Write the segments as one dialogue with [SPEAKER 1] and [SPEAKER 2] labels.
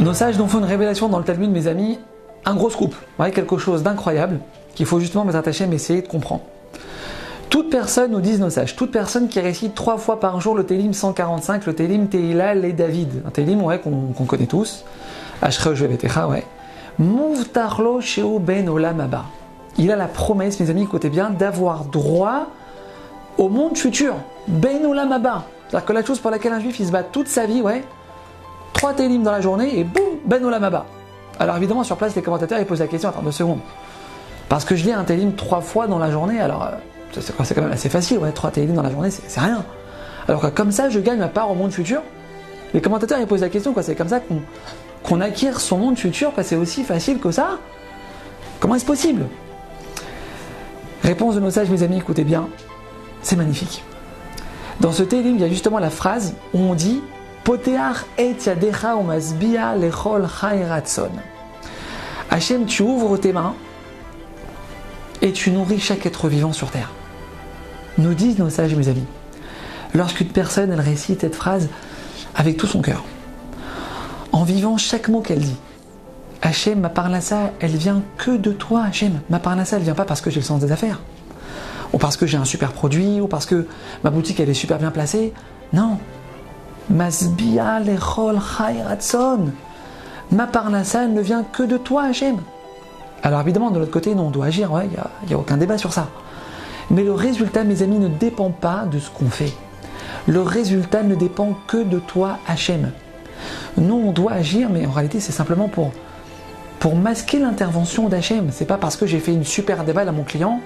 [SPEAKER 1] Nos sages nous font une révélation dans le Talmud, mes amis, un gros scoop, ouais, quelque chose d'incroyable qu'il faut justement mes attacher mais essayer de comprendre. Toute personne, nous disent nos sages, toute personne qui récite trois fois par jour le Télim 145, le Télim Teila et David, un Télim ouais, qu'on connaît tous, Ashre ouais, Mouvtarlo Sheo Ben Olam Il a la promesse, mes amis, écoutez bien, d'avoir droit au monde futur. Ben Olam C'est-à-dire que la chose pour laquelle un juif il se bat toute sa vie, ouais, trois télim dans la journée et boum, Ben Olam Alors évidemment, sur place, les commentateurs ils posent la question, attends deux secondes. Parce que je lis un télim trois fois dans la journée, alors euh, c'est quand même assez facile, ouais, trois télim dans la journée, c'est rien. Alors que comme ça, je gagne ma part au monde futur. Les commentateurs ils posent la question, quoi, c'est comme ça qu'on acquiert son monde futur, c'est aussi facile que ça Comment est-ce possible? Réponse de nos sages, mes amis, écoutez bien, c'est magnifique. Dans ce télim, il y a justement la phrase où on dit Poteach et yadecha umasbia lechol ratson. Hachem, tu ouvres tes mains et tu nourris chaque être vivant sur terre. Nous disent nos sages, mes amis, lorsqu'une personne récite cette phrase avec tout son cœur, en vivant chaque mot qu'elle dit. Hachem, ma parnassa, elle vient que de toi, Hachem. Ma parnassa, elle vient pas parce que j'ai le sens des affaires. Ou parce que j'ai un super produit, ou parce que ma boutique, elle est super bien placée. Non. Masbia lechol. Ma parnassa, ne vient que de toi, Hachem. Alors évidemment, de l'autre côté, non, on doit agir, il n'y a, a aucun débat sur ça. Mais le résultat, mes amis, ne dépend pas de ce qu'on fait. Le résultat ne dépend que de toi, Hachem. Nous, on doit agir, mais en réalité, c'est simplement pour, masquer l'intervention d'Hachem. C'est pas parce que j'ai fait une super déballe à mon client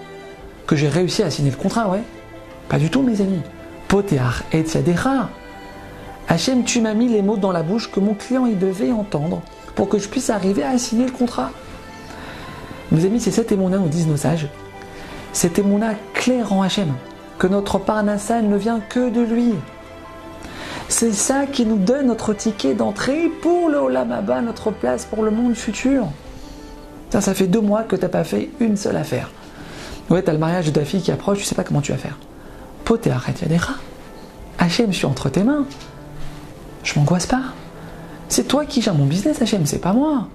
[SPEAKER 1] que j'ai réussi à signer le contrat, ouais. Pas du tout, mes amis. Potear et. Hachem, tu m'as mis les mots dans la bouche que mon client il devait entendre pour que je puisse arriver à signer le contrat. Mes amis, c'est cet émouna, nous disent nos sages. Cet émouna clair en Hachem, que notre parnassa ne vient que de lui. C'est ça qui nous donne notre ticket d'entrée pour le Olamaba, notre place pour le monde futur. Ça, ça fait deux mois que tu n'as pas fait une seule affaire. Ouais, tu as le mariage de ta fille qui approche, tu sais pas comment tu vas faire. Poté, arrête, il y a des rats. Hachem, je suis entre tes mains. Je m'angoisse pas. C'est toi qui gères mon business, Hachem, c'est pas moi.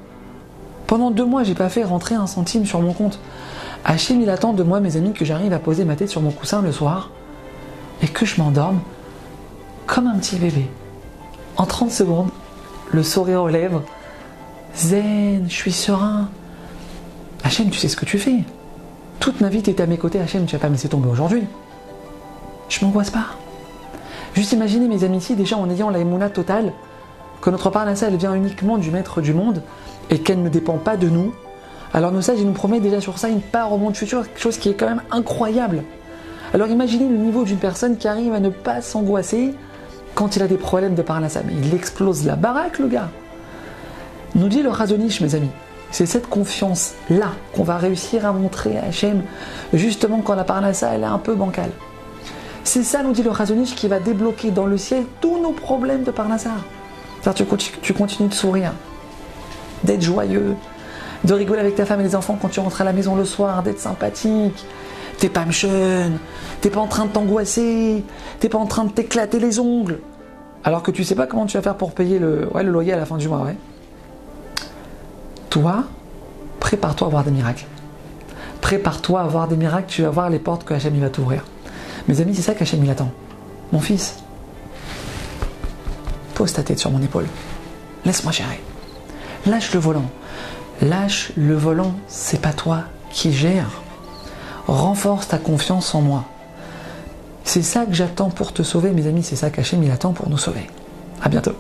[SPEAKER 1] Pendant deux mois, j'ai pas fait rentrer un centime sur mon compte. Hachem, il attend de moi, mes amis, que j'arrive à poser ma tête sur mon coussin le soir et que je m'endorme comme un petit bébé. En 30 secondes, le sourire aux lèvres, zen, je suis serein. Hachem, tu sais ce que tu fais. Toute ma vie, tu étais à mes côtés, Hachem, tu vas pas me laisser tomber aujourd'hui. Je m'angoisse pas. Juste imaginer mes amis ici, déjà en ayant la émouna totale, que notre parnassa, elle vient uniquement du maître du monde et qu'elle ne dépend pas de nous. Alors nos sages, nous promettent déjà sur ça une part au monde futur, quelque chose qui est quand même incroyable. Alors imaginez le niveau d'une personne qui arrive à ne pas s'angoisser quand il a des problèmes de parnassa, mais il explose la baraque, le gars. Nous dit le Razonich, mes amis, c'est cette confiance-là qu'on va réussir à montrer à Hachem, justement quand la parnassa, elle est un peu bancale. C'est ça, nous dit le Razonich, qui va débloquer dans le ciel tous nos problèmes de parnassa. Tu, tu continues de sourire, d'être joyeux, de rigoler avec ta femme et les enfants quand tu rentres à la maison le soir, d'être sympathique, T'es pas jeune, t'es pas en train de t'angoisser, t'es pas en train de t'éclater les ongles. Alors que tu sais pas comment tu vas faire pour payer le, loyer à la fin du mois. Toi, prépare-toi à voir des miracles. Prépare-toi à voir des miracles, tu vas voir les portes que Hachem va t'ouvrir. Mes amis, c'est ça qu'Hachem il attend. Mon fils, pose ta tête sur mon épaule. Laisse-moi gérer. Lâche le volant. Lâche le volant, c'est pas toi qui gères renforce ta confiance en moi. C'est ça que j'attends pour te sauver, mes amis, c'est ça qu'Hachem il attend pour nous sauver. A bientôt.